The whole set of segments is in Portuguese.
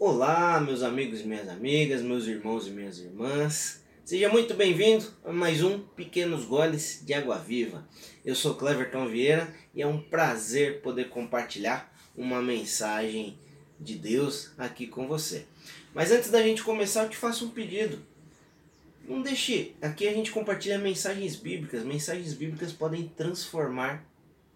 Olá, meus amigos e minhas amigas, meus irmãos e minhas irmãs. Seja muito bem-vindo a mais um Pequenos Goles de Água Viva. Eu sou Cleverton Vieira e é um prazer poder compartilhar uma mensagem de Deus aqui com você. Mas antes da gente começar, eu te faço um pedido. Não deixe. Aqui a gente compartilha mensagens bíblicas. Mensagens bíblicas podem transformar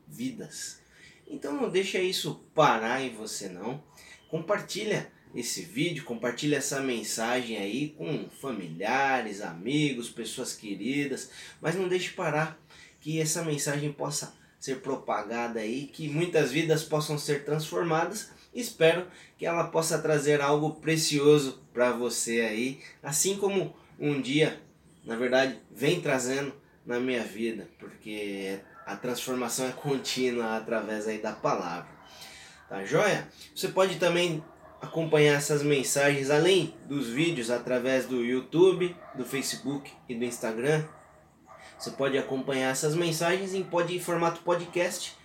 vidas. Então não deixa isso parar em você não. Compartilha esse vídeo, compartilha essa mensagem aí com familiares, amigos, pessoas queridas, mas não deixe parar que essa mensagem possa ser propagada aí, que muitas vidas possam ser transformadas. Espero que ela possa trazer algo precioso para você aí, assim como um dia, na verdade, vem trazendo na minha vida, porque a transformação é contínua através aí da palavra. Tá joia? Você pode também acompanhar essas mensagens além dos vídeos através do YouTube, do Facebook e do Instagram. Você pode acompanhar essas mensagens em, pod, em formato podcast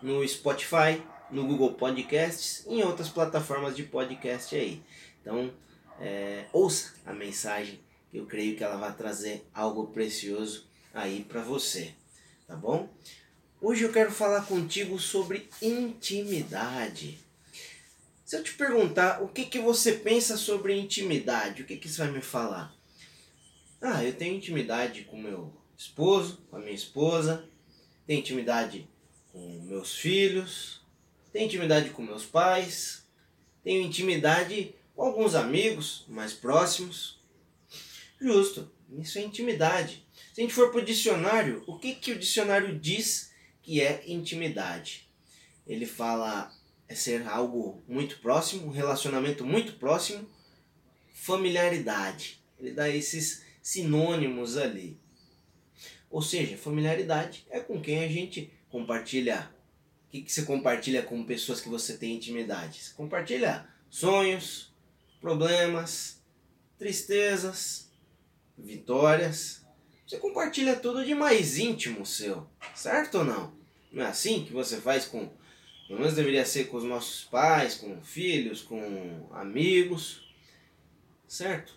no Spotify, no Google Podcasts e em outras plataformas de podcast aí. Então, é, ouça a mensagem, que eu creio que ela vai trazer algo precioso aí para você, tá bom? Hoje eu quero falar contigo sobre intimidade. Se eu te perguntar o que, que você pensa sobre intimidade, o que, que você vai me falar? Ah, eu tenho intimidade com meu esposo, com a minha esposa, tenho intimidade com meus filhos, tenho intimidade com meus pais, tenho intimidade com alguns amigos mais próximos. Justo, isso é intimidade. Se a gente for para o dicionário, o que, que o dicionário diz que é intimidade? Ele fala é ser algo muito próximo, um relacionamento muito próximo, familiaridade. Ele dá esses sinônimos ali. Ou seja, familiaridade é com quem a gente compartilha. O que, que você compartilha com pessoas que você tem intimidade? Você compartilha sonhos, problemas, tristezas, vitórias. Você compartilha tudo de mais íntimo seu, certo ou não? Não é assim que você faz com pelo menos deveria ser com os nossos pais, com filhos, com amigos, certo?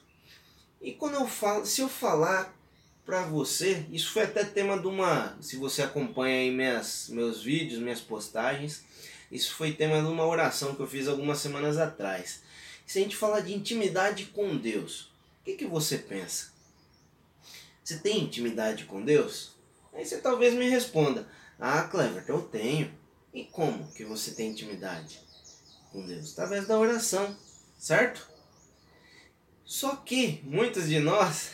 E quando eu falo, se eu falar para você, isso foi até tema de uma, se você acompanha aí minhas, meus vídeos, minhas postagens, isso foi tema de uma oração que eu fiz algumas semanas atrás. Se a gente falar de intimidade com Deus, o que, que você pensa? Você tem intimidade com Deus? Aí você talvez me responda: Ah, Clever, eu tenho. E como que você tem intimidade com Deus? Através da oração, certo? Só que muitos de nós,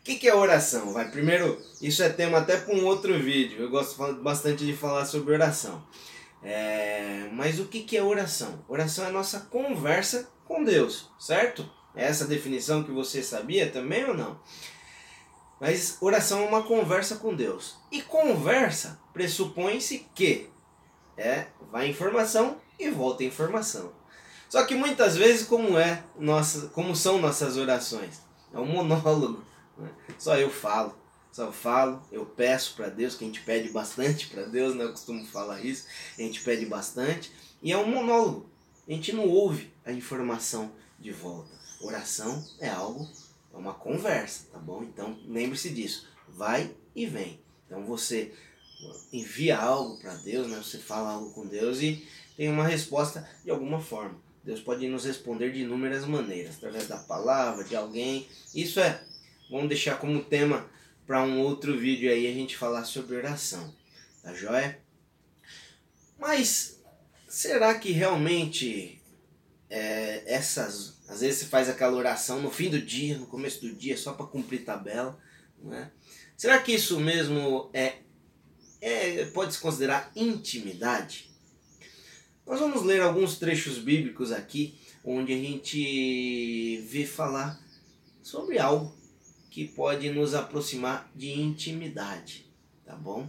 o que, que é oração? Vai primeiro, isso é tema até para um outro vídeo. Eu gosto bastante de falar sobre oração. É, mas o que, que é oração? Oração é a nossa conversa com Deus, certo? É essa definição que você sabia também ou não? Mas oração é uma conversa com Deus. E conversa pressupõe-se que é vai informação e volta informação. Só que muitas vezes como é nossa, como são nossas orações? É um monólogo. Né? Só eu falo, só eu falo, eu peço para Deus, que a gente pede bastante para Deus, né? Costumo falar isso, a gente pede bastante, e é um monólogo. A gente não ouve a informação de volta. Oração é algo é uma conversa, tá bom? Então lembre-se disso. Vai e vem. Então você envia algo para Deus, né? Você fala algo com Deus e tem uma resposta de alguma forma. Deus pode nos responder de inúmeras maneiras, através da palavra, de alguém. Isso é, vamos deixar como tema para um outro vídeo aí a gente falar sobre oração. Tá joia? Mas será que realmente é, essas às vezes você faz aquela oração no fim do dia, no começo do dia, só para cumprir tabela. Não é? Será que isso mesmo é, é pode se considerar intimidade? Nós vamos ler alguns trechos bíblicos aqui, onde a gente vê falar sobre algo que pode nos aproximar de intimidade, tá bom?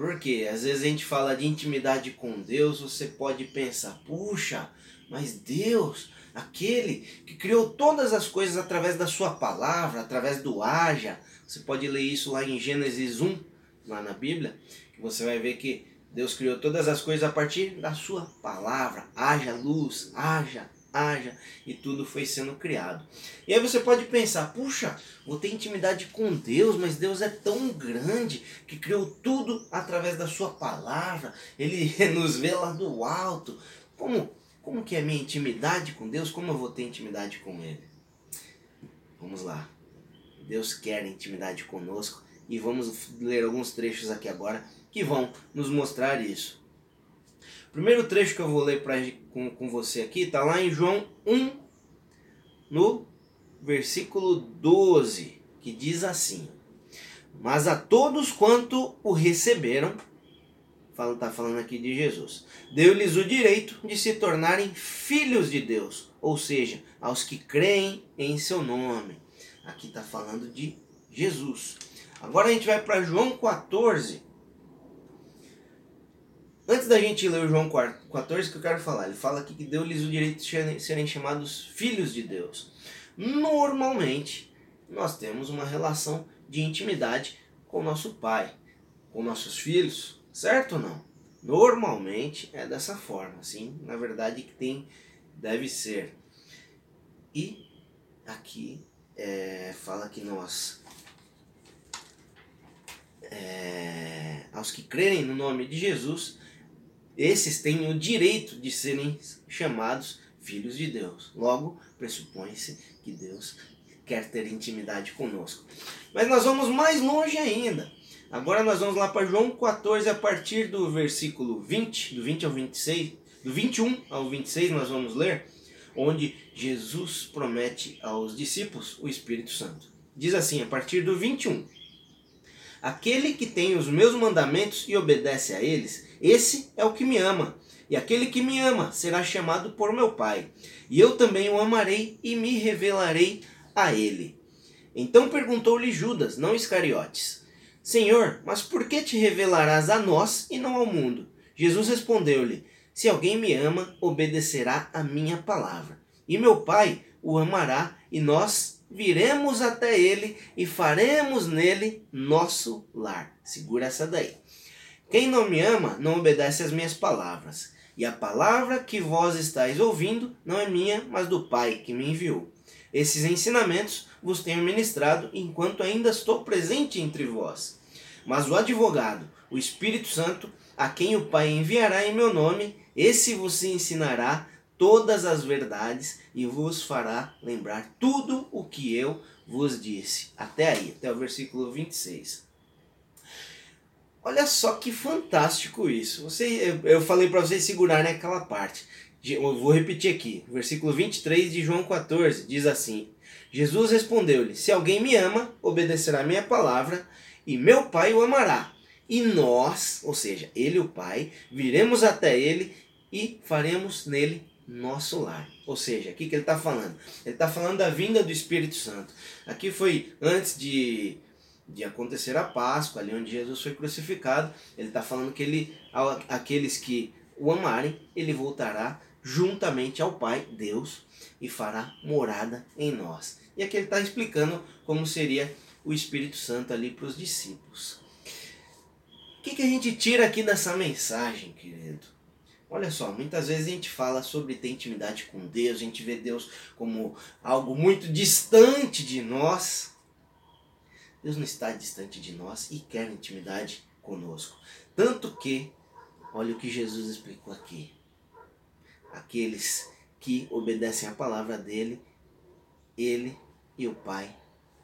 Porque às vezes a gente fala de intimidade com Deus, você pode pensar, puxa, mas Deus, aquele que criou todas as coisas através da sua palavra, através do haja. Você pode ler isso lá em Gênesis 1, lá na Bíblia, que você vai ver que Deus criou todas as coisas a partir da sua palavra. Haja luz, haja haja e tudo foi sendo criado. E aí você pode pensar, puxa, vou ter intimidade com Deus, mas Deus é tão grande que criou tudo através da sua palavra. Ele nos vê lá do alto. Como como que é a minha intimidade com Deus? Como eu vou ter intimidade com ele? Vamos lá. Deus quer intimidade conosco e vamos ler alguns trechos aqui agora que vão nos mostrar isso. O primeiro trecho que eu vou ler pra, com, com você aqui está lá em João 1, no versículo 12, que diz assim: Mas a todos quanto o receberam, está falando aqui de Jesus, deu-lhes o direito de se tornarem filhos de Deus, ou seja, aos que creem em seu nome. Aqui está falando de Jesus. Agora a gente vai para João 14, Antes da gente ler o João 14, que eu quero falar, ele fala aqui que deu-lhes o direito de serem chamados filhos de Deus. Normalmente, nós temos uma relação de intimidade com nosso pai, com nossos filhos, certo ou não? Normalmente é dessa forma, sim, na verdade que tem, deve ser. E aqui é, fala que nós, é, aos que crerem no nome de Jesus, esses têm o direito de serem chamados filhos de Deus. Logo, pressupõe-se que Deus quer ter intimidade conosco. Mas nós vamos mais longe ainda. Agora nós vamos lá para João 14, a partir do versículo 20, do 20 ao 26, do 21 ao 26 nós vamos ler, onde Jesus promete aos discípulos o Espírito Santo. Diz assim, a partir do 21. Aquele que tem os meus mandamentos e obedece a eles, esse é o que me ama. E aquele que me ama será chamado por meu Pai. E eu também o amarei e me revelarei a ele. Então perguntou-lhe Judas, não Iscariotes: Senhor, mas por que te revelarás a nós e não ao mundo? Jesus respondeu-lhe: Se alguém me ama, obedecerá a minha palavra. E meu Pai o amará, e nós viremos até ele e faremos nele nosso lar. Segura essa daí. Quem não me ama não obedece às minhas palavras. E a palavra que vós estáis ouvindo não é minha, mas do Pai que me enviou. Esses ensinamentos vos tenho ministrado enquanto ainda estou presente entre vós. Mas o advogado, o Espírito Santo, a quem o Pai enviará em meu nome, esse vos ensinará todas as verdades e vos fará lembrar tudo o que eu vos disse. Até aí, até o versículo 26. Olha só que fantástico isso. Você, eu falei para vocês segurarem aquela parte. Eu vou repetir aqui. Versículo 23 de João 14 diz assim: Jesus respondeu-lhe: Se alguém me ama, obedecerá minha palavra, e meu Pai o amará. E nós, ou seja, ele o Pai, viremos até ele e faremos nele nosso lar. Ou seja, o que, que ele está falando? Ele está falando da vinda do Espírito Santo. Aqui foi antes de, de acontecer a Páscoa, ali onde Jesus foi crucificado. Ele está falando que ele, aqueles que o amarem, ele voltará juntamente ao Pai, Deus, e fará morada em nós. E aqui ele está explicando como seria o Espírito Santo ali para os discípulos. O que, que a gente tira aqui dessa mensagem, querido? Olha só, muitas vezes a gente fala sobre ter intimidade com Deus, a gente vê Deus como algo muito distante de nós. Deus não está distante de nós e quer intimidade conosco. Tanto que, olha o que Jesus explicou aqui. Aqueles que obedecem à palavra dele, ele e o Pai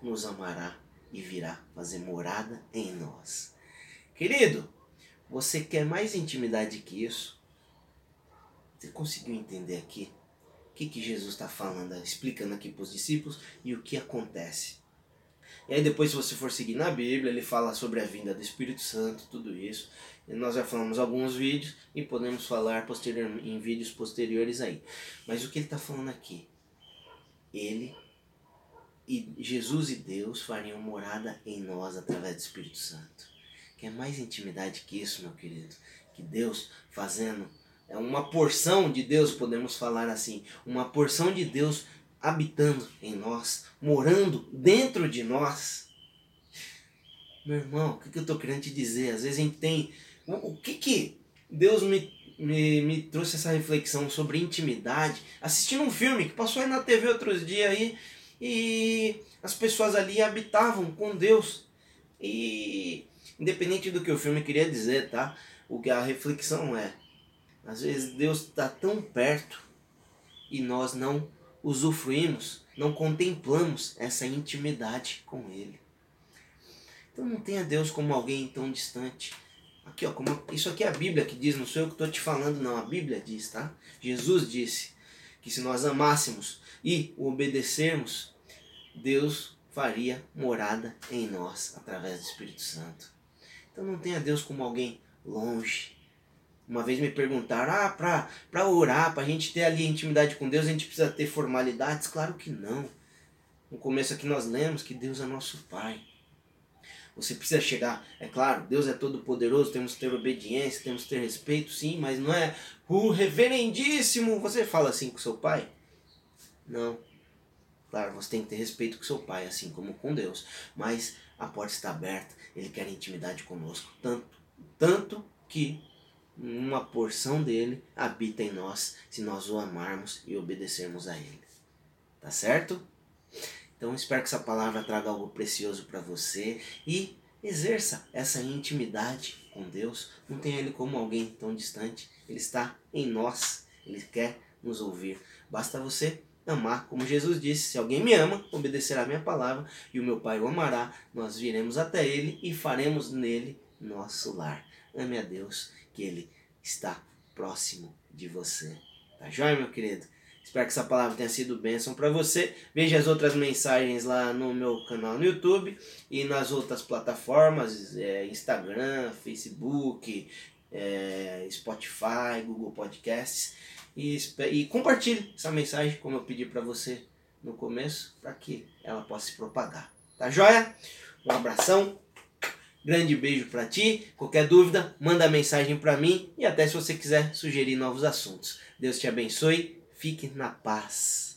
nos amará e virá fazer morada em nós. Querido, você quer mais intimidade que isso? Você conseguiu entender aqui o que, que Jesus está falando, explicando aqui para os discípulos e o que acontece? E aí depois, se você for seguir na Bíblia, ele fala sobre a vinda do Espírito Santo, tudo isso. E nós já falamos alguns vídeos e podemos falar posterior, em vídeos posteriores aí. Mas o que ele está falando aqui? Ele e Jesus e Deus fariam morada em nós através do Espírito Santo. Quer mais intimidade que isso, meu querido? Que Deus fazendo é uma porção de Deus, podemos falar assim, uma porção de Deus habitando em nós, morando dentro de nós. Meu irmão, o que, eu estou querendo te dizer? Às vezes a gente tem. O que, que Deus me me, me trouxe essa reflexão sobre intimidade, assistindo um filme que passou aí na TV outros dias aí, e as pessoas ali habitavam com Deus. E independente do que o filme queria dizer, tá? O que a reflexão é, às vezes Deus está tão perto e nós não usufruímos, não contemplamos essa intimidade com Ele. Então não tenha Deus como alguém tão distante. Aqui, ó, como, isso aqui é a Bíblia que diz, não sou eu que estou te falando, não. A Bíblia diz, tá? Jesus disse que se nós amássemos e o obedecermos, Deus faria morada em nós através do Espírito Santo. Então não tenha Deus como alguém longe. Uma vez me perguntaram, ah, para pra orar, para a gente ter ali intimidade com Deus, a gente precisa ter formalidades? Claro que não. No começo aqui nós lemos que Deus é nosso Pai. Você precisa chegar, é claro, Deus é todo poderoso, temos que ter obediência, temos que ter respeito, sim, mas não é o reverendíssimo. Você fala assim com seu pai? Não. Claro, você tem que ter respeito com seu pai, assim como com Deus. Mas a porta está aberta, ele quer intimidade conosco. Tanto, tanto que uma porção dele habita em nós se nós o amarmos e obedecermos a ele. Tá certo? Então espero que essa palavra traga algo precioso para você e exerça essa intimidade com Deus. Não tenha Ele como alguém tão distante. Ele está em nós. Ele quer nos ouvir. Basta você amar, como Jesus disse: Se alguém me ama, obedecerá a minha palavra, e o meu Pai o amará. Nós viremos até Ele e faremos nele nosso lar. Ame a Deus, que Ele está próximo de você. Tá joia, meu querido? Espero que essa palavra tenha sido bênção para você. Veja as outras mensagens lá no meu canal no YouTube e nas outras plataformas, é, Instagram, Facebook, é, Spotify, Google Podcasts. E, e compartilhe essa mensagem, como eu pedi para você no começo, para que ela possa se propagar. Tá joia? Um abração, grande beijo para ti. Qualquer dúvida, manda mensagem para mim e até se você quiser sugerir novos assuntos. Deus te abençoe Fique na paz.